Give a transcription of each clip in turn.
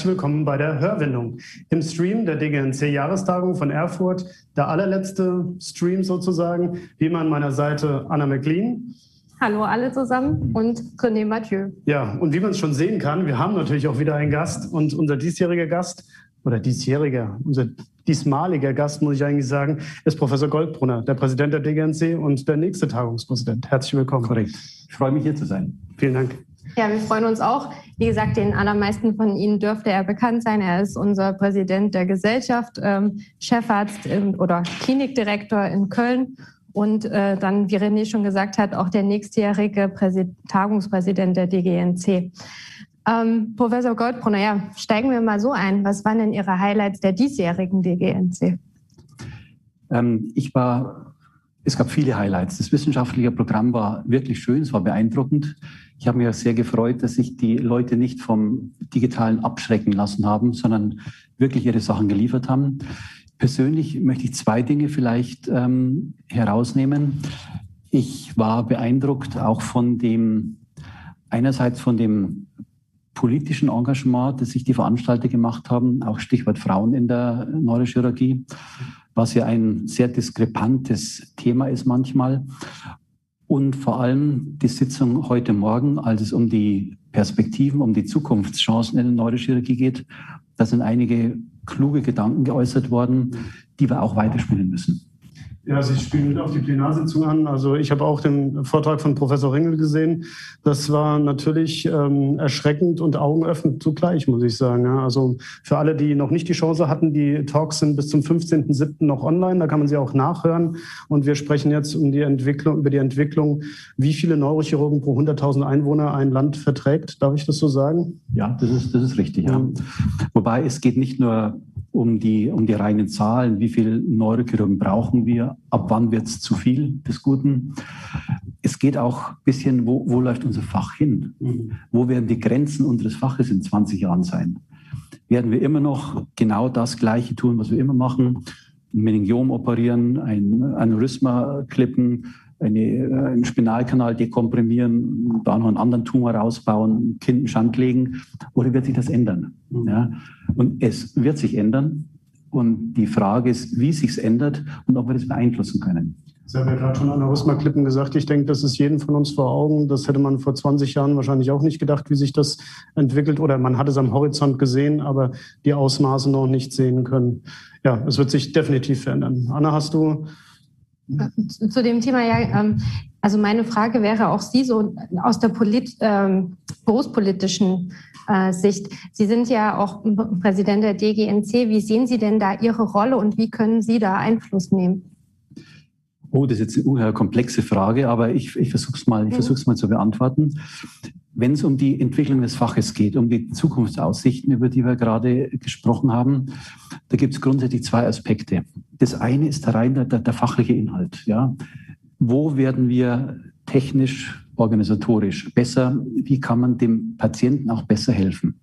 Herzlich willkommen bei der Hörwindung. Im Stream der DGNC-Jahrestagung von Erfurt, der allerletzte Stream sozusagen, wie immer an meiner Seite Anna McLean. Hallo alle zusammen und René Mathieu. Ja, und wie man es schon sehen kann, wir haben natürlich auch wieder einen Gast und unser diesjähriger Gast oder diesjähriger, unser diesmaliger Gast, muss ich eigentlich sagen, ist Professor Goldbrunner, der Präsident der DGNC und der nächste Tagungspräsident. Herzlich willkommen. Korrekt. Ich freue mich hier zu sein. Vielen Dank. Ja, wir freuen uns auch. Wie gesagt, den allermeisten von Ihnen dürfte er bekannt sein. Er ist unser Präsident der Gesellschaft, ähm, Chefarzt oder Klinikdirektor in Köln und äh, dann, wie René schon gesagt hat, auch der nächstjährige Präsid Tagungspräsident der DGNC. Ähm, Professor Goldbrunner, ja, steigen wir mal so ein. Was waren denn Ihre Highlights der diesjährigen DGNC? Ähm, ich war es gab viele Highlights. Das wissenschaftliche Programm war wirklich schön, es war beeindruckend. Ich habe mich sehr gefreut, dass sich die Leute nicht vom Digitalen abschrecken lassen haben, sondern wirklich ihre Sachen geliefert haben. Persönlich möchte ich zwei Dinge vielleicht ähm, herausnehmen. Ich war beeindruckt auch von dem, einerseits von dem politischen Engagement, das sich die Veranstalter gemacht haben, auch Stichwort Frauen in der Neurochirurgie was ja ein sehr diskrepantes Thema ist manchmal. Und vor allem die Sitzung heute Morgen, als es um die Perspektiven, um die Zukunftschancen in der Neurochirurgie geht, da sind einige kluge Gedanken geäußert worden, die wir auch weiterspielen müssen. Ja, Sie spielen mit auf die Plenarsitzung an. Also ich habe auch den Vortrag von Professor Ringel gesehen. Das war natürlich ähm, erschreckend und augenöffnend zugleich, muss ich sagen. Ja, also für alle, die noch nicht die Chance hatten, die Talks sind bis zum 15.07. noch online. Da kann man sie auch nachhören. Und wir sprechen jetzt um die Entwicklung, über die Entwicklung, wie viele Neurochirurgen pro 100.000 Einwohner ein Land verträgt. Darf ich das so sagen? Ja, das ist, das ist richtig. Ja. Wobei es geht nicht nur um die, um die reinen Zahlen, wie viel Neurochirurgen brauchen wir, ab wann wird es zu viel des Guten. Es geht auch ein bisschen, wo, wo läuft unser Fach hin? Mhm. Wo werden die Grenzen unseres Faches in 20 Jahren sein? Werden wir immer noch genau das Gleiche tun, was wir immer machen? Ein Meningiom operieren, ein Aneurysma klippen, eine, äh, einen Spinalkanal dekomprimieren, da noch einen anderen Tumor rausbauen, Kind in Schand legen? Oder wird sich das ändern? Mhm. Ja? Und es wird sich ändern. Und die Frage ist, wie sich es ändert und ob wir das beeinflussen können. Sie haben ja gerade schon an Aneurysma-Klippen gesagt. Ich denke, das ist jedem von uns vor Augen. Das hätte man vor 20 Jahren wahrscheinlich auch nicht gedacht, wie sich das entwickelt. Oder man hat es am Horizont gesehen, aber die Ausmaße noch nicht sehen können. Ja, es wird sich definitiv verändern. Anna, hast du zu dem Thema ja, ähm, also meine Frage wäre auch Sie so aus der Polit, ähm, berufspolitischen äh, Sicht. Sie sind ja auch Präsident der DGNC. Wie sehen Sie denn da Ihre Rolle und wie können Sie da Einfluss nehmen? Oh, das ist jetzt eine komplexe Frage, aber ich, ich versuche es mal, ich versuch's mal zu beantworten. Wenn es um die Entwicklung des Faches geht, um die Zukunftsaussichten, über die wir gerade gesprochen haben, da gibt es grundsätzlich zwei Aspekte. Das eine ist der rein der, der fachliche Inhalt. Ja. Wo werden wir technisch, organisatorisch besser? Wie kann man dem Patienten auch besser helfen?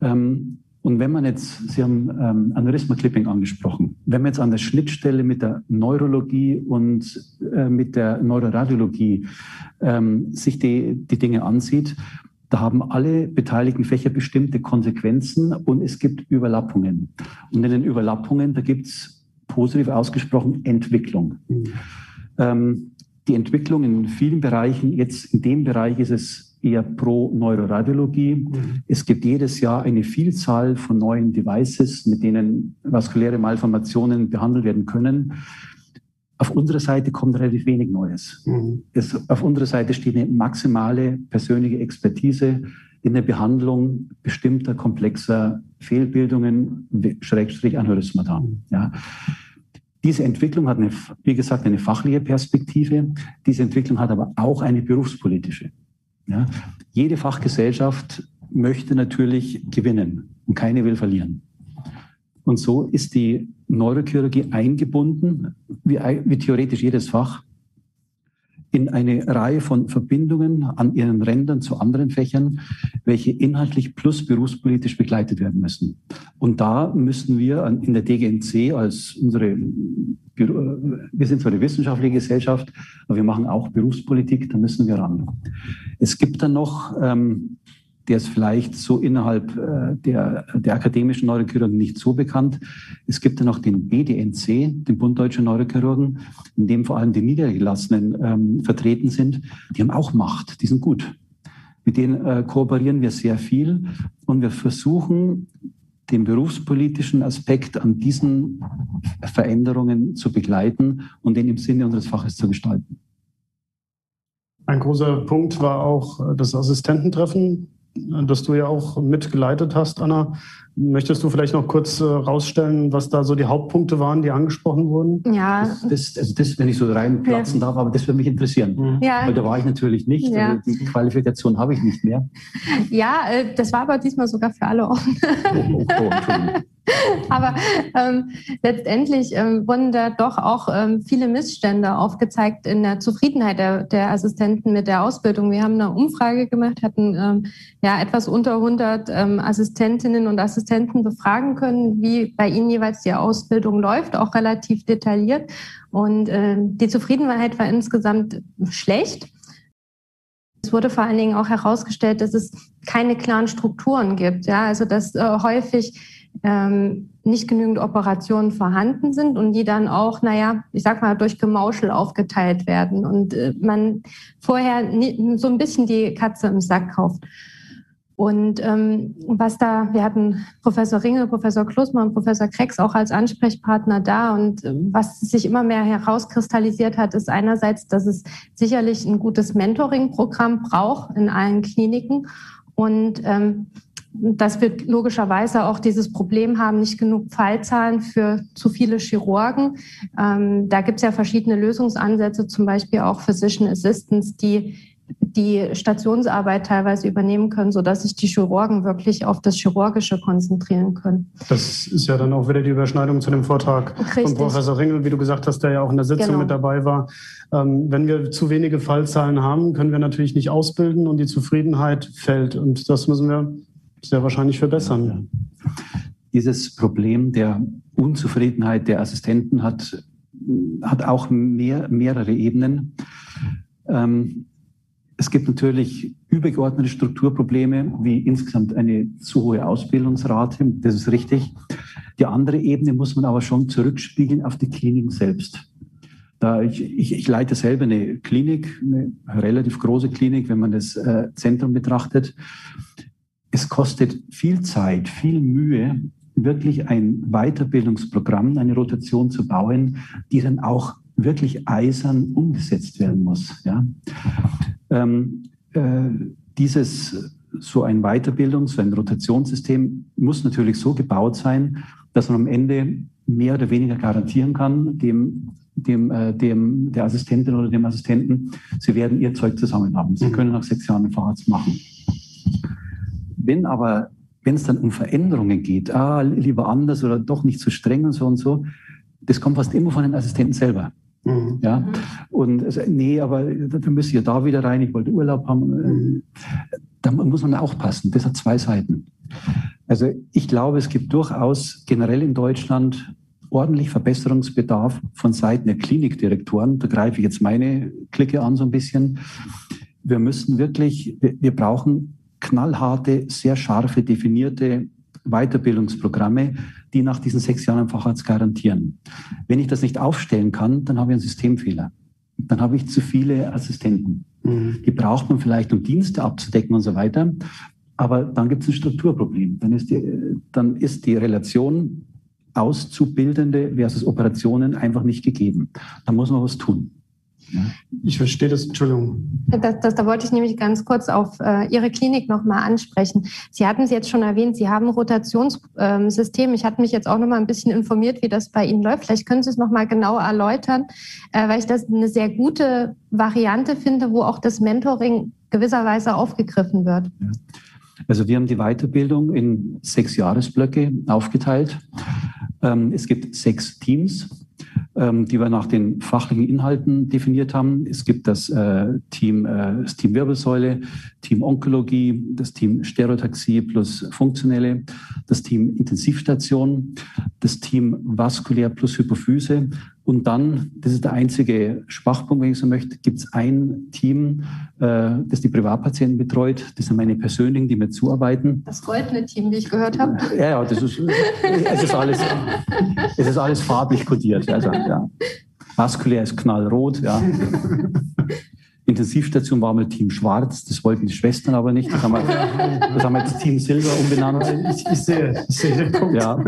Ähm, und wenn man jetzt, Sie haben ähm, Aneurysma-Clipping angesprochen, wenn man jetzt an der Schnittstelle mit der Neurologie und äh, mit der Neuroradiologie ähm, sich die, die Dinge ansieht, da haben alle beteiligten Fächer bestimmte Konsequenzen und es gibt Überlappungen. Und in den Überlappungen, da gibt es positiv ausgesprochen Entwicklung. Mhm. Ähm, die Entwicklung in vielen Bereichen, jetzt in dem Bereich ist es eher pro Neuroradiologie. Mhm. Es gibt jedes Jahr eine Vielzahl von neuen Devices, mit denen vaskuläre Malformationen behandelt werden können. Auf unserer Seite kommt relativ wenig Neues. Mhm. Es, auf unserer Seite steht eine maximale persönliche Expertise in der Behandlung bestimmter komplexer Fehlbildungen, Schrägstrich Aneurysmata. Ja. Diese Entwicklung hat, eine, wie gesagt, eine fachliche Perspektive. Diese Entwicklung hat aber auch eine berufspolitische. Ja? Jede Fachgesellschaft möchte natürlich gewinnen und keine will verlieren. Und so ist die Neurochirurgie eingebunden, wie, wie theoretisch jedes Fach, in eine Reihe von Verbindungen an ihren Rändern zu anderen Fächern, welche inhaltlich plus berufspolitisch begleitet werden müssen. Und da müssen wir in der DGNC als unsere, wir sind zwar eine wissenschaftliche Gesellschaft, aber wir machen auch Berufspolitik, da müssen wir ran. Es gibt dann noch ähm, der ist vielleicht so innerhalb äh, der, der akademischen Neurochirurgen nicht so bekannt. Es gibt dann noch den BDNC, den Bund Deutscher Neurochirurgen, in dem vor allem die Niedergelassenen ähm, vertreten sind. Die haben auch Macht, die sind gut. Mit denen äh, kooperieren wir sehr viel und wir versuchen, den berufspolitischen Aspekt an diesen Veränderungen zu begleiten und den im Sinne unseres Faches zu gestalten. Ein großer Punkt war auch das Assistententreffen das du ja auch mitgeleitet hast, Anna. Möchtest du vielleicht noch kurz äh, rausstellen, was da so die Hauptpunkte waren, die angesprochen wurden? Ja. Das, das, also das wenn ich so reinplatzen ja. darf, aber das würde mich interessieren. Mhm. Ja. Weil da war ich natürlich nicht. Ja. Also die Qualifikation habe ich nicht mehr. Ja, äh, das war aber diesmal sogar für alle offen. Oh, oh, oh, Aber ähm, letztendlich ähm, wurden da doch auch ähm, viele Missstände aufgezeigt in der Zufriedenheit der, der, Assistenten mit der Ausbildung. Wir haben eine Umfrage gemacht, hatten ähm, ja etwas unter 100 ähm, Assistentinnen und Assistenten befragen können, wie bei ihnen jeweils die Ausbildung läuft, auch relativ detailliert. Und äh, die Zufriedenheit war insgesamt schlecht. Es wurde vor allen Dingen auch herausgestellt, dass es keine klaren Strukturen gibt. Ja, also dass äh, häufig ähm, nicht genügend Operationen vorhanden sind und die dann auch, naja, ich sag mal, durch Gemauschel aufgeteilt werden und äh, man vorher so ein bisschen die Katze im Sack kauft. Und ähm, was da, wir hatten Professor Ringe, Professor Klusmann, Professor Krex auch als Ansprechpartner da. Und äh, was sich immer mehr herauskristallisiert hat, ist einerseits, dass es sicherlich ein gutes Mentoring-Programm braucht in allen Kliniken. Und ähm, dass wir logischerweise auch dieses Problem haben, nicht genug Fallzahlen für zu viele Chirurgen. Ähm, da gibt es ja verschiedene Lösungsansätze, zum Beispiel auch Physician Assistants, die die Stationsarbeit teilweise übernehmen können, sodass sich die Chirurgen wirklich auf das Chirurgische konzentrieren können. Das ist ja dann auch wieder die Überschneidung zu dem Vortrag Richtig. von Professor Ringel, wie du gesagt hast, der ja auch in der Sitzung genau. mit dabei war. Ähm, wenn wir zu wenige Fallzahlen haben, können wir natürlich nicht ausbilden und die Zufriedenheit fällt. Und das müssen wir sehr wahrscheinlich verbessern. Dieses Problem der Unzufriedenheit der Assistenten hat, hat auch mehr, mehrere Ebenen. Ähm, es gibt natürlich übergeordnete Strukturprobleme, wie insgesamt eine zu hohe Ausbildungsrate. Das ist richtig. Die andere Ebene muss man aber schon zurückspiegeln auf die Kliniken selbst. Da ich, ich, ich leite selber eine Klinik, eine relativ große Klinik, wenn man das äh, Zentrum betrachtet es kostet viel Zeit, viel Mühe, wirklich ein Weiterbildungsprogramm, eine Rotation zu bauen, die dann auch wirklich eisern umgesetzt werden muss. Ja? Ähm, äh, dieses so ein Weiterbildungs-, so ein Rotationssystem muss natürlich so gebaut sein, dass man am Ende mehr oder weniger garantieren kann, dem, dem, äh, dem, der Assistentin oder dem Assistenten, sie werden ihr Zeug zusammen haben. Sie mhm. können nach sechs Jahren einen Facharzt machen. Wenn aber, wenn es dann um Veränderungen geht, ah, lieber anders oder doch nicht so streng und so und so, das kommt fast immer von den Assistenten selber. Mhm. Ja, und also, nee, aber da müsst ihr da wieder rein, ich wollte Urlaub haben. Mhm. Da muss man aufpassen. Das hat zwei Seiten. Also ich glaube, es gibt durchaus generell in Deutschland ordentlich Verbesserungsbedarf von Seiten der Klinikdirektoren. Da greife ich jetzt meine Clique an so ein bisschen. Wir müssen wirklich, wir, wir brauchen knallharte, sehr scharfe, definierte Weiterbildungsprogramme, die nach diesen sechs Jahren Facharzt garantieren. Wenn ich das nicht aufstellen kann, dann habe ich einen Systemfehler. Dann habe ich zu viele Assistenten. Mhm. Die braucht man vielleicht, um Dienste abzudecken und so weiter. Aber dann gibt es ein Strukturproblem. Dann ist die, dann ist die Relation Auszubildende versus Operationen einfach nicht gegeben. Da muss man was tun. Ich verstehe das, Entschuldigung. Das, das, da wollte ich nämlich ganz kurz auf äh, Ihre Klinik nochmal ansprechen. Sie hatten es jetzt schon erwähnt, Sie haben ein Rotationssystem. Ähm, ich hatte mich jetzt auch nochmal ein bisschen informiert, wie das bei Ihnen läuft. Vielleicht können Sie es nochmal genauer erläutern, äh, weil ich das eine sehr gute Variante finde, wo auch das Mentoring gewisserweise aufgegriffen wird. Ja. Also wir haben die Weiterbildung in sechs Jahresblöcke aufgeteilt. Ähm, es gibt sechs Teams die wir nach den fachlichen Inhalten definiert haben. Es gibt das äh, Team, äh, das Team Wirbelsäule, Team Onkologie, das Team Stereotaxie plus Funktionelle, das Team Intensivstation, das Team Vaskulär plus Hypophyse und dann, das ist der einzige Schwachpunkt, wenn ich so möchte, gibt es ein Team, äh, das die Privatpatienten betreut. Das sind meine persönlichen, die mir zuarbeiten. Das goldene Team, wie ich gehört habe. Ja, ja, das ist, es ist alles, es ist alles farblich kodiert. Also, ja. Vaskulär ist knallrot, ja. Intensivstation war mal Team Schwarz, das wollten die Schwestern aber nicht. Das haben wir, das haben wir jetzt Team Silber umbenannt. Ich, ich, sehe, ich sehe den Punkt. Ja.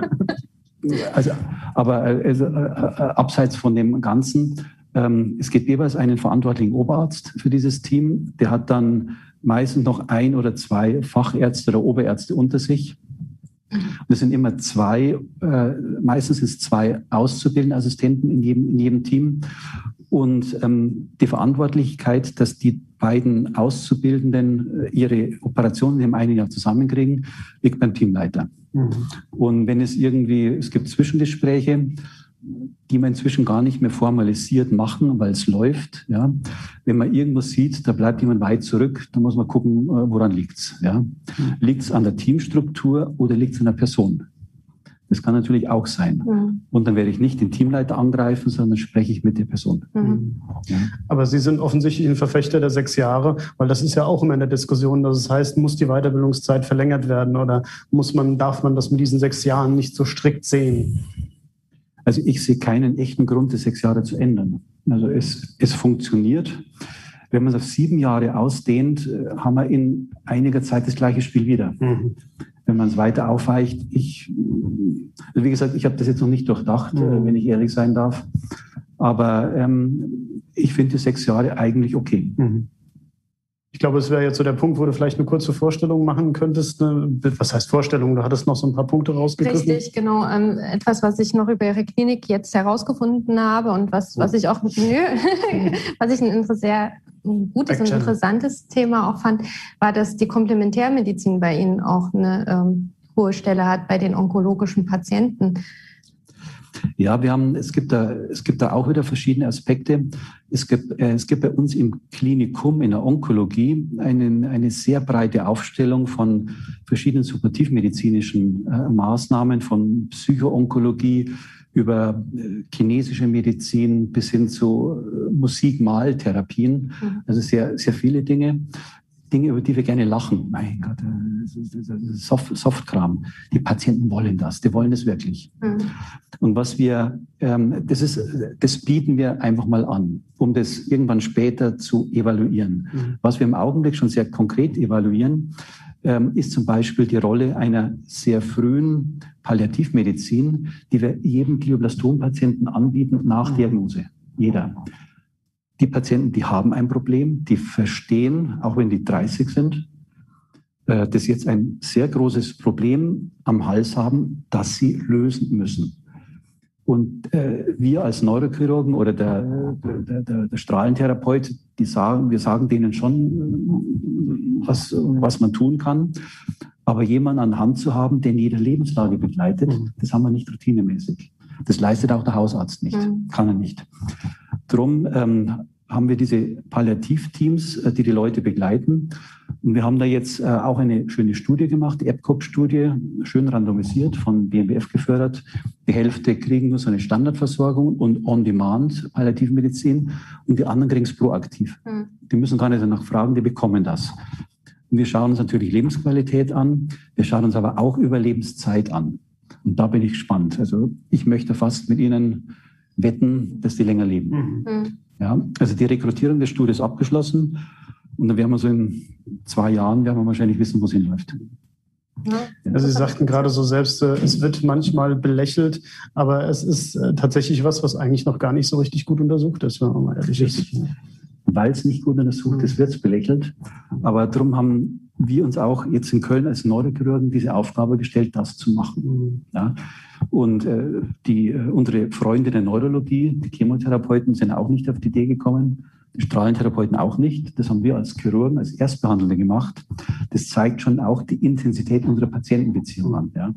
Also, aber äh, also, äh, äh, abseits von dem Ganzen, ähm, es gibt jeweils einen verantwortlichen Oberarzt für dieses Team. Der hat dann meistens noch ein oder zwei Fachärzte oder Oberärzte unter sich. Und es sind immer zwei, äh, meistens sind es zwei auszubildende Assistenten in jedem, in jedem Team. Und ähm, die Verantwortlichkeit, dass die beiden Auszubildenden ihre Operationen im einen Jahr zusammenkriegen, liegt beim Teamleiter. Mhm. Und wenn es irgendwie, es gibt Zwischengespräche, die man inzwischen gar nicht mehr formalisiert machen, weil es läuft. Ja. Wenn man irgendwas sieht, da bleibt jemand weit zurück, dann muss man gucken, äh, woran liegt's. Ja. Mhm. Liegt es an der Teamstruktur oder liegt es an der Person? Das kann natürlich auch sein. Mhm. Und dann werde ich nicht den Teamleiter angreifen, sondern spreche ich mit der Person. Mhm. Ja. Aber Sie sind offensichtlich ein Verfechter der sechs Jahre, weil das ist ja auch immer in der Diskussion, dass es heißt, muss die Weiterbildungszeit verlängert werden oder muss man, darf man das mit diesen sechs Jahren nicht so strikt sehen? Also ich sehe keinen echten Grund, die sechs Jahre zu ändern. Also es, es funktioniert. Wenn man es auf sieben Jahre ausdehnt, äh, haben wir in einiger Zeit das gleiche Spiel wieder. Mhm wenn man es weiter aufweicht. Ich, also wie gesagt, ich habe das jetzt noch nicht durchdacht, äh, mhm. wenn ich ehrlich sein darf. Aber ähm, ich finde sechs Jahre eigentlich okay. Mhm. Ich glaube, es wäre jetzt so der Punkt, wo du vielleicht eine kurze Vorstellung machen könntest. Was heißt Vorstellung? Du hattest noch so ein paar Punkte rausgegriffen. Richtig, genau. Ähm, etwas, was ich noch über Ihre Klinik jetzt herausgefunden habe und was, was ich auch, nö, was ich ein sehr gutes und interessantes Thema auch fand, war, dass die Komplementärmedizin bei Ihnen auch eine ähm, hohe Stelle hat bei den onkologischen Patienten. Ja, wir haben, es gibt da, es gibt da auch wieder verschiedene Aspekte. Es gibt, äh, es gibt bei uns im Klinikum in der Onkologie einen, eine sehr breite Aufstellung von verschiedenen supportivmedizinischen äh, Maßnahmen, von Psychoonkologie über äh, chinesische Medizin bis hin zu äh, Musik-Maltherapien. Mhm. Also sehr, sehr viele Dinge. Dinge, über die wir gerne lachen. Mein Gott, äh, Soft, Softkram. Die Patienten wollen das, die wollen es wirklich. Mhm. Und was wir, ähm, das ist, das bieten wir einfach mal an, um das irgendwann später zu evaluieren. Mhm. Was wir im Augenblick schon sehr konkret evaluieren, ist zum Beispiel die Rolle einer sehr frühen Palliativmedizin, die wir jedem Glioblastom-Patienten anbieten nach. Diagnose. Jeder die Patienten, die haben ein Problem, die verstehen, auch wenn die 30 sind, äh, dass sie jetzt ein sehr großes Problem am Hals haben, das sie lösen müssen. Und äh, wir als Neurochirurgen oder der, der, der, der, Strahlentherapeut, die sagen, wir sagen denen schon, was, was man tun kann. Aber jemanden an Hand zu haben, der in jeder Lebenslage begleitet, mhm. das haben wir nicht routinemäßig. Das leistet auch der Hausarzt nicht, mhm. kann er nicht. Drum ähm, haben wir diese Palliativteams, äh, die die Leute begleiten. Und wir haben da jetzt äh, auch eine schöne Studie gemacht, die EPCOP-Studie, schön randomisiert, von BMBF gefördert. Die Hälfte kriegen nur so eine Standardversorgung und On-Demand Palliativmedizin und die anderen kriegen es proaktiv. Mhm. Die müssen gar nicht danach fragen, die bekommen das. Und wir schauen uns natürlich Lebensqualität an, wir schauen uns aber auch Überlebenszeit an. Und da bin ich gespannt. Also ich möchte fast mit Ihnen wetten, dass die länger leben. Mhm. Ja, also die Rekrutierung der Studie ist abgeschlossen und dann werden wir so in zwei Jahren werden wir wahrscheinlich wissen, wo es hinläuft. Also Sie sagten gerade so selbst, äh, es wird manchmal belächelt, aber es ist äh, tatsächlich was, was eigentlich noch gar nicht so richtig gut untersucht ist, wenn man mal ehrlich ist. weil es nicht gut untersucht ist, wird es belächelt. Aber darum haben wir uns auch jetzt in Köln als Neurochirurgen diese Aufgabe gestellt, das zu machen. Ja. Und äh, die, äh, unsere Freunde der Neurologie, die Chemotherapeuten, sind auch nicht auf die Idee gekommen, die Strahlentherapeuten auch nicht. Das haben wir als Chirurgen, als Erstbehandler gemacht. Das zeigt schon auch die Intensität unserer Patientenbeziehung an. Ja.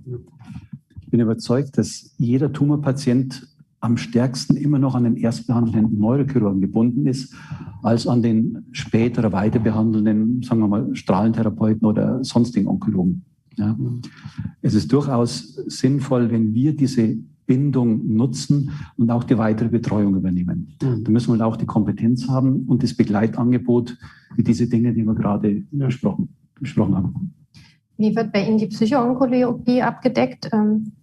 Ich bin überzeugt, dass jeder Tumorpatient am stärksten immer noch an den erstbehandelnden Neurochirurgen gebunden ist, als an den später weiterbehandelnden, sagen wir mal, Strahlentherapeuten oder sonstigen Onkologen. Ja. Es ist durchaus sinnvoll, wenn wir diese Bindung nutzen und auch die weitere Betreuung übernehmen. Mhm. Da müssen wir auch die Kompetenz haben und das Begleitangebot für diese Dinge, die wir gerade ja. besprochen, besprochen haben. Wie wird bei Ihnen die Psychoonkologie abgedeckt? Ähm,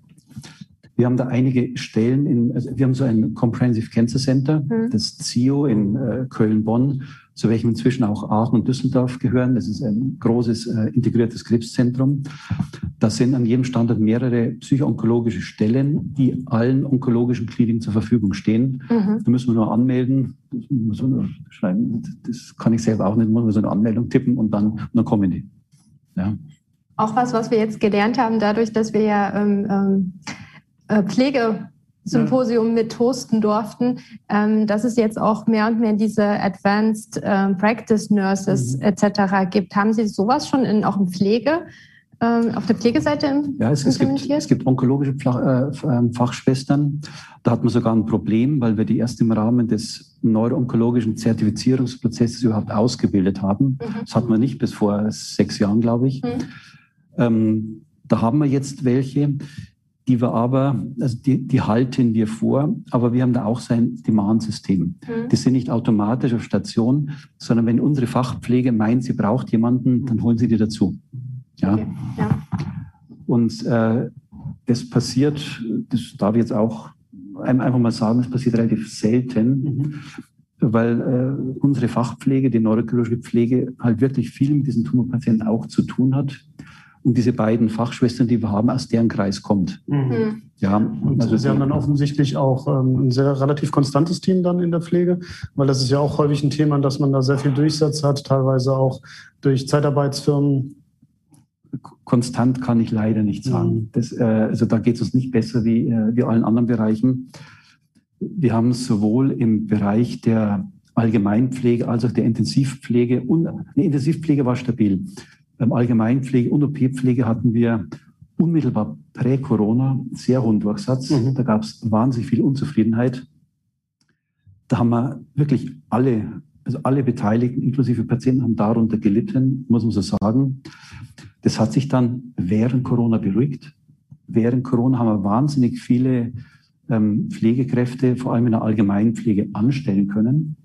wir haben da einige Stellen in, also wir haben so ein Comprehensive Cancer Center, mhm. das CIO in äh, Köln-Bonn, zu welchem inzwischen auch Aachen und Düsseldorf gehören. Das ist ein großes äh, integriertes Krebszentrum. Da sind an jedem Standort mehrere psychoonkologische Stellen, die allen onkologischen Kliniken zur Verfügung stehen. Mhm. Da müssen wir nur anmelden. Das, nur schreiben. das kann ich selber auch nicht. Muss man so eine Anmeldung tippen und dann, und dann kommen die. Ja. Auch was, was wir jetzt gelernt haben, dadurch, dass wir ja ähm, ähm äh, Pflegesymposium mit hosten durften, ähm, dass es jetzt auch mehr und mehr diese Advanced äh, Practice Nurses mhm. etc. gibt. Haben Sie sowas schon in, auch in Pflege? Ähm, auf der Pflegeseite ja, es, es, gibt, es gibt onkologische äh, ähm, Fachschwestern. Da hat man sogar ein Problem, weil wir die erst im Rahmen des neuroonkologischen Zertifizierungsprozesses überhaupt ausgebildet haben. Mhm. Das hat man nicht bis vor sechs Jahren, glaube ich. Mhm. Ähm, da haben wir jetzt welche die wir aber, also die, die halten wir vor, aber wir haben da auch sein Demand-System. Mhm. Die sind nicht automatisch auf Station, sondern wenn unsere Fachpflege meint, sie braucht jemanden, dann holen sie die dazu. Ja. Okay. ja. Und äh, das passiert, das darf ich jetzt auch einfach mal sagen, das passiert relativ selten, mhm. weil äh, unsere Fachpflege, die neurochirurgische Pflege, halt wirklich viel mit diesen Tumorpatienten auch zu tun hat und diese beiden Fachschwestern, die wir haben, aus deren Kreis kommt. Mhm. mhm. Ja, und also Sie haben dann offensichtlich auch ähm, ein sehr relativ konstantes Team dann in der Pflege, weil das ist ja auch häufig ein Thema, dass man da sehr viel Durchsatz hat, teilweise auch durch Zeitarbeitsfirmen. Konstant kann ich leider nicht sagen. Mhm. Das, äh, also da geht es uns nicht besser wie, äh, wie allen anderen Bereichen. Wir haben sowohl im Bereich der Allgemeinpflege als auch der Intensivpflege und eine Intensivpflege war stabil. Beim Allgemeinpflege und OP-Pflege hatten wir unmittelbar prä-Corona sehr hohen Durchsatz. Mhm. Da gab es wahnsinnig viel Unzufriedenheit. Da haben wir wirklich alle, also alle Beteiligten, inklusive Patienten, haben darunter gelitten, muss man so sagen. Das hat sich dann während Corona beruhigt. Während Corona haben wir wahnsinnig viele ähm, Pflegekräfte, vor allem in der Allgemeinpflege, anstellen können.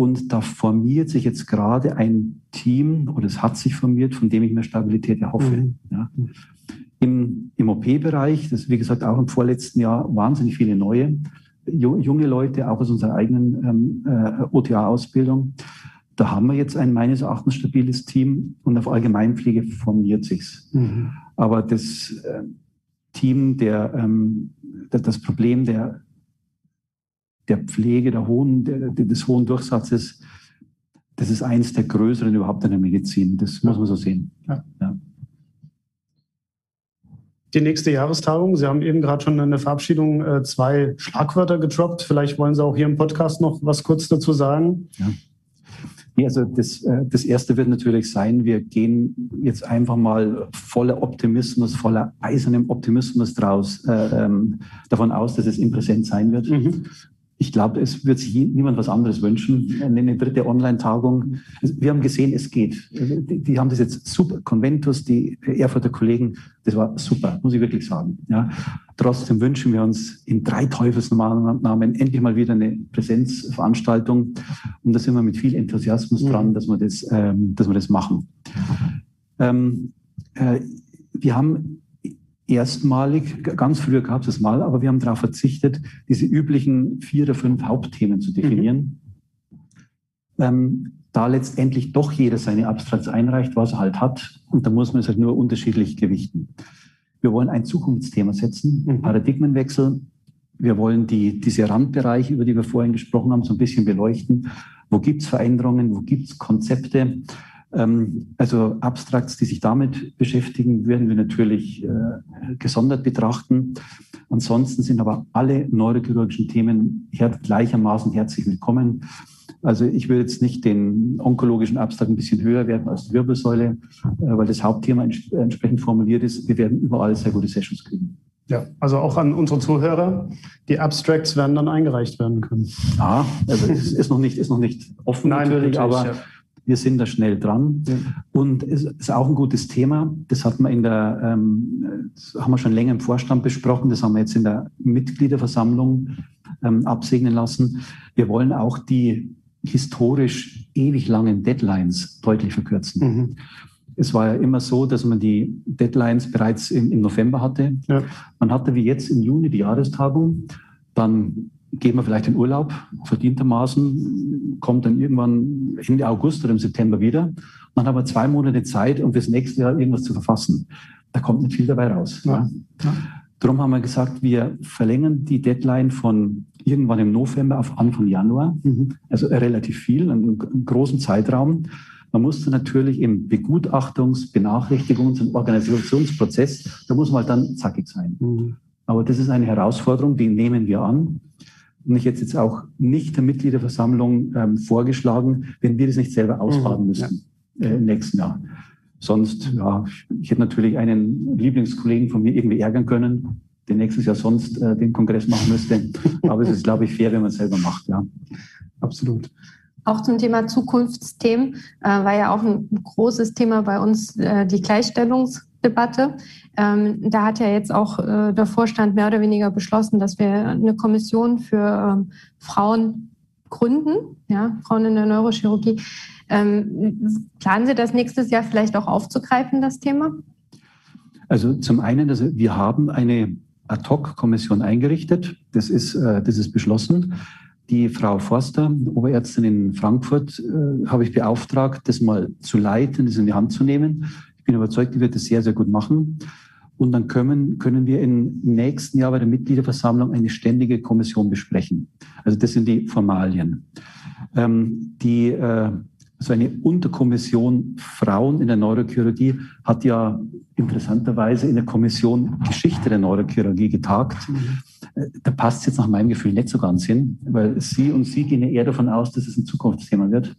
Und da formiert sich jetzt gerade ein Team, oder es hat sich formiert, von dem ich mir Stabilität erhoffe. Mhm. Ja. Im, im OP-Bereich, das ist wie gesagt auch im vorletzten Jahr wahnsinnig viele neue, junge Leute, auch aus unserer eigenen ähm, äh, OTA-Ausbildung. Da haben wir jetzt ein meines Erachtens stabiles Team und auf Allgemeinpflege formiert sich's. Mhm. Aber das äh, Team, der, ähm, das Problem der der Pflege, der hohen, der, des hohen Durchsatzes, das ist eines der größeren überhaupt in der Medizin. Das muss man so sehen. Ja. Ja. Die nächste Jahrestagung, Sie haben eben gerade schon in der Verabschiedung äh, zwei Schlagwörter gedroppt. Vielleicht wollen Sie auch hier im Podcast noch was kurz dazu sagen. Ja. Also das, äh, das erste wird natürlich sein, wir gehen jetzt einfach mal voller Optimismus, voller eisernem Optimismus draus, äh, ähm, davon aus, dass es im Präsent sein wird. Mhm ich glaube, es wird sich niemand was anderes wünschen. Eine dritte Online-Tagung. Wir haben gesehen, es geht. Die, die, haben das jetzt super. Conventus, die Erfurter Kollegen, das war super, muss ich wirklich sagen. Ja. Trotzdem wünschen wir uns in drei Teufelsnamen endlich mal wieder eine Präsenzveranstaltung. Und da sind wir mit viel Enthusiasmus dran, dass wir das, ähm, dass wir das machen. Ähm, äh, wir haben erstmalig, ganz früher gab es es mal, aber wir haben darauf verzichtet, diese üblichen vier oder fünf Hauptthemen zu definieren. Mhm. Ähm, da letztendlich doch jeder seine Abstrakts einreicht, was er halt hat, und da muss man es halt nur unterschiedlich gewichten. Wir wollen ein Zukunftsthema setzen, mhm. Paradigmenwechsel. wir wollen die, diese Randbereiche, über die wir vorhin gesprochen haben, so ein bisschen beleuchten. Wo gibt es Veränderungen? Wo gibt es Konzepte? Ähm, also Abstrakts, die sich damit beschäftigen, werden wir natürlich äh, gesondert betrachten. Ansonsten sind aber alle neurochirurgischen Themen gleichermaßen herzlich willkommen. Also ich will jetzt nicht den onkologischen Abstrakt ein bisschen höher werden als die Wirbelsäule, äh, weil das Hauptthema entsprechend formuliert ist. Wir werden überall sehr gute Sessions kriegen. Ja, also auch an unsere Zuhörer, die Abstracts werden dann eingereicht werden können. Ja, also es ist noch nicht, ist noch nicht offen Nein, natürlich, natürlich aber ja. Wir sind da schnell dran. Ja. Und es ist auch ein gutes Thema. Das hat man in der, ähm, haben wir schon länger im Vorstand besprochen. Das haben wir jetzt in der Mitgliederversammlung ähm, absegnen lassen. Wir wollen auch die historisch ewig langen Deadlines deutlich verkürzen. Mhm. Es war ja immer so, dass man die Deadlines bereits im, im November hatte. Ja. Man hatte wie jetzt im Juni die Jahrestagung, dann geht man vielleicht in Urlaub, verdientermaßen, kommt dann irgendwann Ende August oder im September wieder. Dann haben wir zwei Monate Zeit, um fürs nächste Jahr irgendwas zu verfassen. Da kommt nicht viel dabei raus. Ja. Ja. Darum haben wir gesagt, wir verlängern die Deadline von irgendwann im November auf Anfang Januar, mhm. also relativ viel, einen, einen großen Zeitraum. Man musste natürlich im Begutachtungs-, Benachrichtigungs- und Organisationsprozess, da muss man halt dann zackig sein. Mhm. Aber das ist eine Herausforderung, die nehmen wir an. Und ich hätte jetzt auch nicht der Mitgliederversammlung ähm, vorgeschlagen, wenn wir das nicht selber ausbaden mhm. müssten ja. äh, im nächsten Jahr. Sonst, ja, ich hätte natürlich einen Lieblingskollegen von mir irgendwie ärgern können, der nächstes Jahr sonst äh, den Kongress machen müsste. Aber es ist, glaube ich, fair, wenn man es selber macht, ja. Absolut. Auch zum Thema Zukunftsthemen äh, war ja auch ein großes Thema bei uns äh, die Gleichstellungsdebatte. Ähm, da hat ja jetzt auch äh, der Vorstand mehr oder weniger beschlossen, dass wir eine Kommission für ähm, Frauen gründen, ja, Frauen in der Neurochirurgie. Ähm, planen Sie das nächstes Jahr vielleicht auch aufzugreifen, das Thema? Also zum einen, also wir haben eine Ad-Hoc-Kommission eingerichtet. Das ist, äh, das ist beschlossen. Die Frau Forster, Oberärztin in Frankfurt, äh, habe ich beauftragt, das mal zu leiten, das in die Hand zu nehmen. Ich bin überzeugt, die wird das sehr, sehr gut machen. Und dann können, können wir im nächsten Jahr bei der Mitgliederversammlung eine ständige Kommission besprechen. Also das sind die Formalien. Ähm, die, äh, also eine Unterkommission Frauen in der Neurochirurgie hat ja interessanterweise in der Kommission Geschichte der Neurochirurgie getagt. Mhm. Äh, da passt es jetzt nach meinem Gefühl nicht so ganz hin, weil Sie und Sie gehen ja eher davon aus, dass es ein Zukunftsthema wird.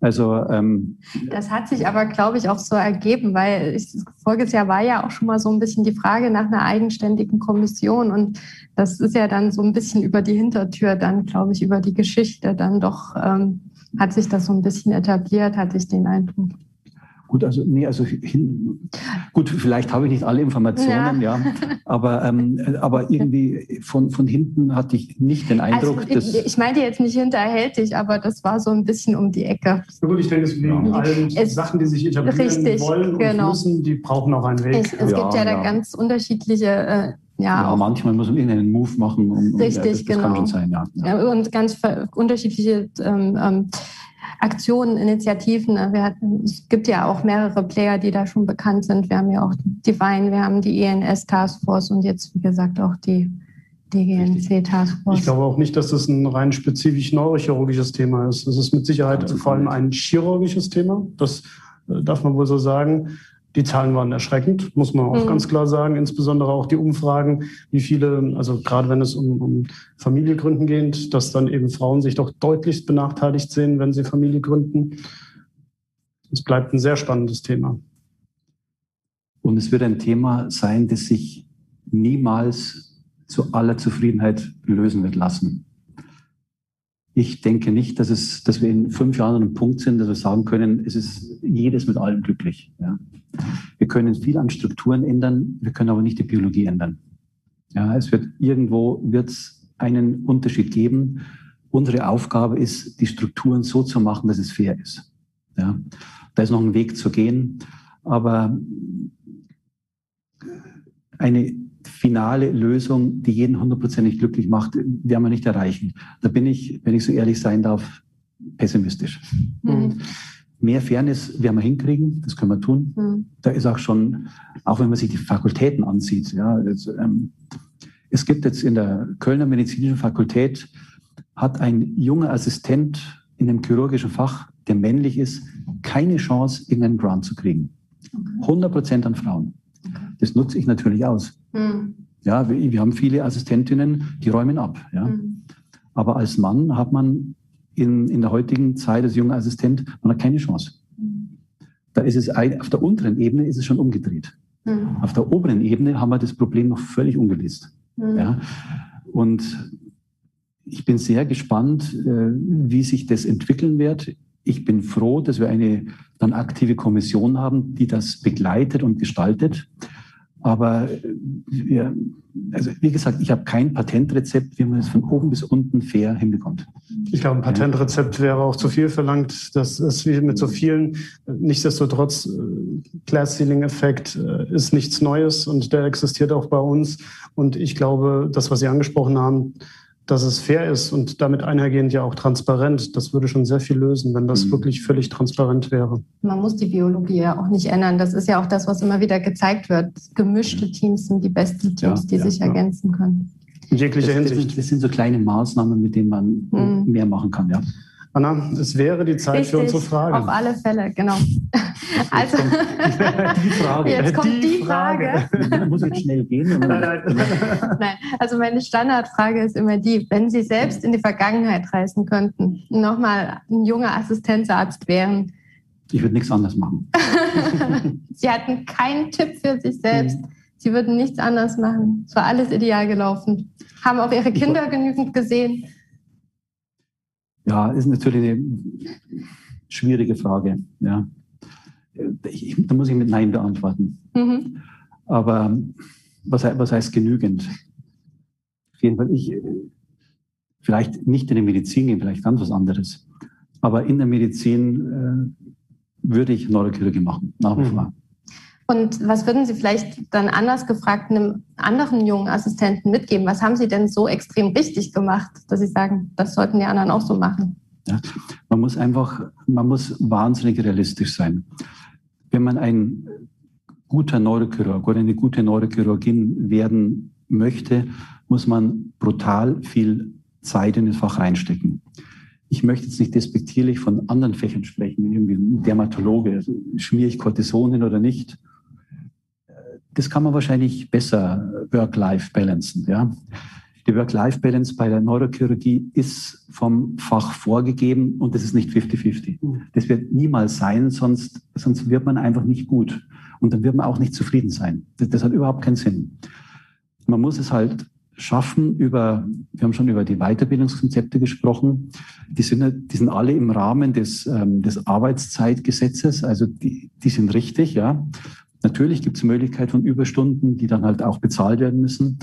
Also ähm, das hat sich aber, glaube ich, auch so ergeben, weil ich, voriges Jahr war ja auch schon mal so ein bisschen die Frage nach einer eigenständigen Kommission und das ist ja dann so ein bisschen über die Hintertür, dann glaube ich über die Geschichte, dann doch ähm, hat sich das so ein bisschen etabliert, hatte ich den Eindruck. Gut, also nee, also hin, gut, vielleicht habe ich nicht alle Informationen, ja, ja aber, ähm, aber irgendwie von, von hinten hatte ich nicht den Eindruck, also, dass. Ich, ich meinte jetzt nicht hinterhältig, aber das war so ein bisschen um die Ecke. Ja, gut, ich denke, es wegen ja. allen es, Sachen, die sich etablieren richtig, wollen und genau. müssen, die brauchen auch einen Weg. Es, es gibt ja, da ganz unterschiedliche. Äh, ja, ja manchmal muss man irgendeinen Move machen. Um, Richtig, das genau. kann schon sein, ja. ja. Und ganz unterschiedliche ähm, ähm, Aktionen, Initiativen. Wir hatten, es gibt ja auch mehrere Player, die da schon bekannt sind. Wir haben ja auch Divine, wir haben die ENS Taskforce und jetzt, wie gesagt, auch die DGNC Taskforce. Ich glaube auch nicht, dass das ein rein spezifisch neurochirurgisches Thema ist. Das ist mit Sicherheit vor allem ein chirurgisches Thema. Das äh, darf man wohl so sagen. Die Zahlen waren erschreckend, muss man auch mhm. ganz klar sagen. Insbesondere auch die Umfragen, wie viele, also gerade wenn es um, um Familie gründen geht, dass dann eben Frauen sich doch deutlichst benachteiligt sehen, wenn sie Familie gründen. Es bleibt ein sehr spannendes Thema. Und es wird ein Thema sein, das sich niemals zu aller Zufriedenheit lösen wird lassen. Ich denke nicht, dass, es, dass wir in fünf Jahren an einem Punkt sind, dass wir sagen können, es ist jedes mit allem glücklich. Ja. Wir können viel an Strukturen ändern, wir können aber nicht die Biologie ändern. Ja, es wird irgendwo wird's einen Unterschied geben. Unsere Aufgabe ist, die Strukturen so zu machen, dass es fair ist. Ja, da ist noch ein Weg zu gehen, aber eine finale Lösung, die jeden hundertprozentig glücklich macht, werden wir nicht erreichen. Da bin ich, wenn ich so ehrlich sein darf, pessimistisch. Mhm. Mehr Fairness werden wir hinkriegen, das können wir tun. Mhm. Da ist auch schon, auch wenn man sich die Fakultäten ansieht, ja, das, ähm, Es gibt jetzt in der Kölner Medizinischen Fakultät, hat ein junger Assistent in einem chirurgischen Fach, der männlich ist, keine Chance, irgendeinen Grant zu kriegen. 100 Prozent an Frauen. Das nutze ich natürlich aus. Mhm. Ja, wir, wir, haben viele Assistentinnen, die räumen ab. Ja. Mhm. Aber als Mann hat man in, in der heutigen Zeit als junger Assistent man hat keine Chance. Mhm. Da ist es auf der unteren Ebene ist es schon umgedreht. Mhm. Auf der oberen Ebene haben wir das Problem noch völlig ungelöst. Mhm. Ja. Und ich bin sehr gespannt, äh, wie sich das entwickeln wird. Ich bin froh, dass wir eine dann aktive Kommission haben, die das begleitet und gestaltet. Aber äh, also wie gesagt, ich habe kein Patentrezept, wie man es von oben bis unten fair hinbekommt. Ich glaube, ein Patentrezept wäre auch zu viel verlangt. Das ist wie mit so vielen. Nichtsdestotrotz, äh, Glass-Ceiling-Effekt äh, ist nichts Neues und der existiert auch bei uns. Und ich glaube, das, was Sie angesprochen haben, dass es fair ist und damit einhergehend ja auch transparent. Das würde schon sehr viel lösen, wenn das mhm. wirklich völlig transparent wäre. Man muss die Biologie ja auch nicht ändern. Das ist ja auch das, was immer wieder gezeigt wird. Gemischte Teams sind die besten Teams, ja, die ja, sich ja. ergänzen können. In jeglicher das, Hinsicht. Das sind so kleine Maßnahmen, mit denen man mhm. mehr machen kann, ja. Anna, es wäre die Zeit Richtig, für unsere Frage. Auf alle Fälle, genau. Also, die Frage. Jetzt kommt die, die Frage. Frage. Muss jetzt schnell gehen? Nein, nein. nein, also meine Standardfrage ist immer die, wenn Sie selbst in die Vergangenheit reisen könnten, nochmal ein junger Assistenzarzt wären. Ich würde nichts anderes machen. Sie hatten keinen Tipp für sich selbst. Sie würden nichts anderes machen. Es war alles ideal gelaufen. Haben auch Ihre Kinder genügend gesehen. Ja, ist natürlich eine schwierige Frage. Ja. Ich, da muss ich mit Nein beantworten. Mhm. Aber was, was heißt genügend? Auf jeden Fall, ich, vielleicht nicht in die Medizin gehen, vielleicht ganz was anderes. Aber in der Medizin äh, würde ich Neurochirurgie machen, nach wie mhm. Und was würden Sie vielleicht dann anders gefragt einem anderen jungen Assistenten mitgeben? Was haben Sie denn so extrem richtig gemacht, dass Sie sagen, das sollten die anderen auch so machen? Ja, man muss einfach, man muss wahnsinnig realistisch sein. Wenn man ein guter Neurochirurg oder eine gute Neurochirurgin werden möchte, muss man brutal viel Zeit in das Fach reinstecken. Ich möchte jetzt nicht despektierlich von anderen Fächern sprechen, irgendwie Dermatologe, also schmiere ich Cortison hin oder nicht das kann man wahrscheinlich besser Work-Life balancen. Ja. Die Work-Life-Balance bei der Neurochirurgie ist vom Fach vorgegeben und das ist nicht 50-50. Das wird niemals sein, sonst, sonst wird man einfach nicht gut. Und dann wird man auch nicht zufrieden sein. Das, das hat überhaupt keinen Sinn. Man muss es halt schaffen über, wir haben schon über die Weiterbildungskonzepte gesprochen, die sind, die sind alle im Rahmen des, ähm, des Arbeitszeitgesetzes, also die, die sind richtig, ja. Natürlich gibt es Möglichkeit von Überstunden, die dann halt auch bezahlt werden müssen.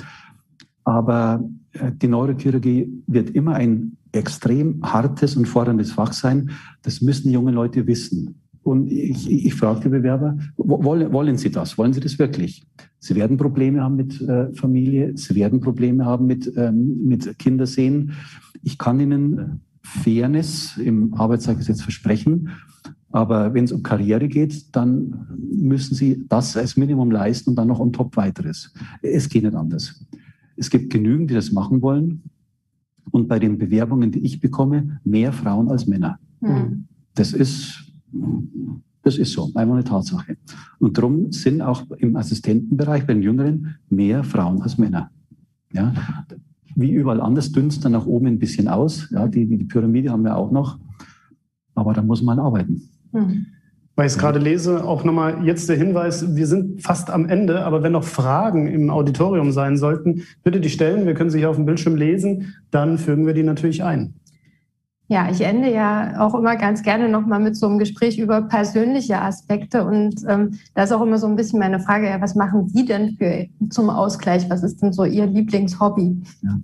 Aber äh, die Neurochirurgie wird immer ein extrem hartes und forderndes Fach sein. Das müssen junge Leute wissen. Und ich, ich frage die Bewerber, wollen, wollen Sie das? Wollen Sie das wirklich? Sie werden Probleme haben mit äh, Familie, Sie werden Probleme haben mit, ähm, mit Kindersehen. Ich kann Ihnen Fairness im Arbeitszeitgesetz versprechen. Aber wenn es um Karriere geht, dann müssen Sie das als Minimum leisten und dann noch on top weiteres. Es geht nicht anders. Es gibt genügend, die das machen wollen. Und bei den Bewerbungen, die ich bekomme, mehr Frauen als Männer. Mhm. Das ist, das ist so, einfach eine Tatsache. Und darum sind auch im Assistentenbereich bei den Jüngeren mehr Frauen als Männer. Ja, wie überall anders dünst dann nach oben ein bisschen aus. Ja, die, die Pyramide haben wir auch noch. Aber da muss man arbeiten. Mhm. Weil ich es gerade lese, auch nochmal jetzt der Hinweis, wir sind fast am Ende, aber wenn noch Fragen im Auditorium sein sollten, bitte die stellen. Wir können sie hier auf dem Bildschirm lesen, dann fügen wir die natürlich ein. Ja, ich ende ja auch immer ganz gerne nochmal mit so einem Gespräch über persönliche Aspekte. Und ähm, da ist auch immer so ein bisschen meine Frage, ja, was machen Sie denn für, zum Ausgleich? Was ist denn so Ihr Lieblingshobby? Ja.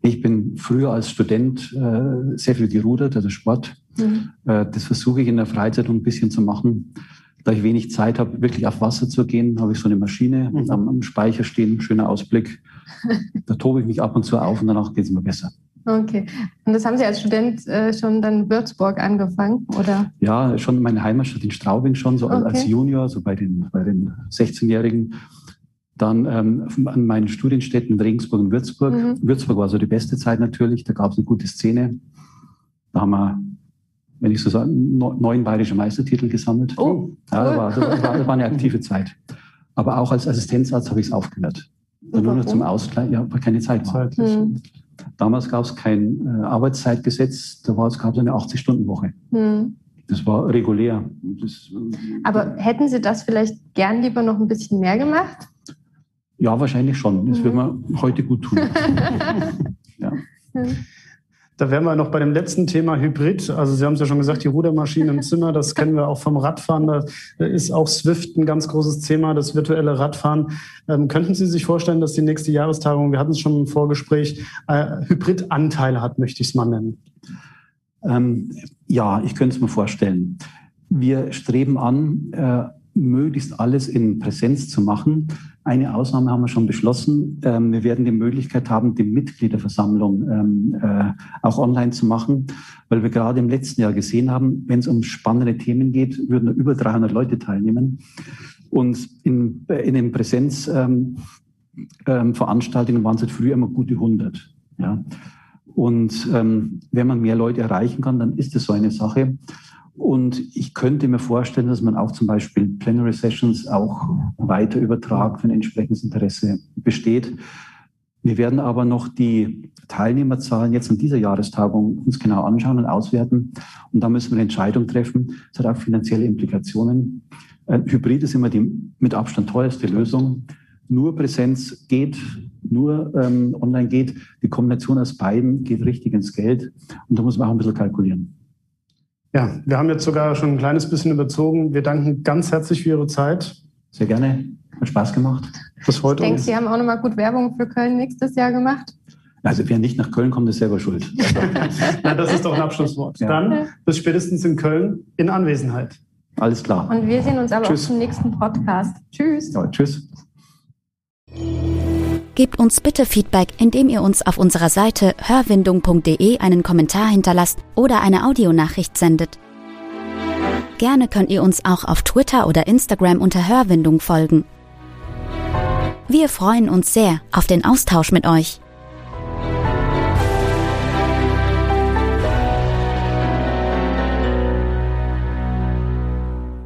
Ich bin früher als Student äh, sehr viel gerudert, also Sport. Mhm. Äh, das versuche ich in der Freizeit ein bisschen zu machen. Da ich wenig Zeit habe, wirklich auf Wasser zu gehen, habe ich so eine Maschine mhm. am, am, Speicher stehen, schöner Ausblick. da tobe ich mich ab und zu auf und danach geht es mir besser. Okay. Und das haben Sie als Student äh, schon dann in Würzburg angefangen, oder? Ja, schon meine Heimatstadt in Straubing schon, so okay. als Junior, so bei den, bei den 16-Jährigen. Dann ähm, an meinen Studienstädten Regensburg und Würzburg. Mhm. Würzburg war so die beste Zeit natürlich, da gab es eine gute Szene. Da haben wir, wenn ich so sage, neun bayerische Meistertitel gesammelt. Oh, ja, das, war, das, war, das war eine aktive Zeit. Aber auch als Assistenzarzt habe ich es aufgehört. Nur noch zum Ausgleich, ja, weil keine Zeit war. Mhm. Damals gab es kein äh, Arbeitszeitgesetz, da gab es eine 80-Stunden-Woche. Mhm. Das war regulär. Das, äh, Aber hätten Sie das vielleicht gern lieber noch ein bisschen mehr gemacht? Ja, wahrscheinlich schon. Das mhm. würde man heute gut tun. ja. Da wären wir noch bei dem letzten Thema Hybrid. Also Sie haben es ja schon gesagt, die Rudermaschine im Zimmer, das kennen wir auch vom Radfahren. Da ist auch Swift ein ganz großes Thema, das virtuelle Radfahren. Ähm, könnten Sie sich vorstellen, dass die nächste Jahrestagung, wir hatten es schon im Vorgespräch, äh, Hybridanteile hat, möchte ich es mal nennen? Ähm, ja, ich könnte es mir vorstellen. Wir streben an, äh, möglichst alles in Präsenz zu machen. Eine Ausnahme haben wir schon beschlossen. Ähm, wir werden die Möglichkeit haben, die Mitgliederversammlung ähm, äh, auch online zu machen, weil wir gerade im letzten Jahr gesehen haben, wenn es um spannende Themen geht, würden über 300 Leute teilnehmen. Und in, in den Präsenzveranstaltungen ähm, waren es früher immer gute 100. Ja. Und wenn man mehr Leute erreichen kann, dann ist das so eine Sache. Und ich könnte mir vorstellen, dass man auch zum Beispiel Plenary Sessions auch weiter übertragt, wenn entsprechendes Interesse besteht. Wir werden aber noch die Teilnehmerzahlen jetzt an dieser Jahrestagung uns genau anschauen und auswerten. Und da müssen wir eine Entscheidung treffen. Es hat auch finanzielle Implikationen. Hybrid ist immer die mit Abstand teuerste Lösung. Nur Präsenz geht, nur ähm, online geht. Die Kombination aus beiden geht richtig ins Geld. Und da muss man auch ein bisschen kalkulieren. Ja, wir haben jetzt sogar schon ein kleines bisschen überzogen. Wir danken ganz herzlich für Ihre Zeit. Sehr gerne. Hat Spaß gemacht. Bis heute. Ich denke, Sie haben auch nochmal gut Werbung für Köln nächstes Jahr gemacht. Also wer nicht nach Köln kommt, ist selber schuld. Na, das ist doch ein Abschlusswort. Ja. Dann bis spätestens in Köln in Anwesenheit. Alles klar. Und wir sehen uns aber tschüss. auch zum nächsten Podcast. Tschüss. Ja, tschüss. Gebt uns bitte Feedback, indem ihr uns auf unserer Seite hörwindung.de einen Kommentar hinterlasst oder eine Audionachricht sendet. Gerne könnt ihr uns auch auf Twitter oder Instagram unter Hörwindung folgen. Wir freuen uns sehr auf den Austausch mit euch.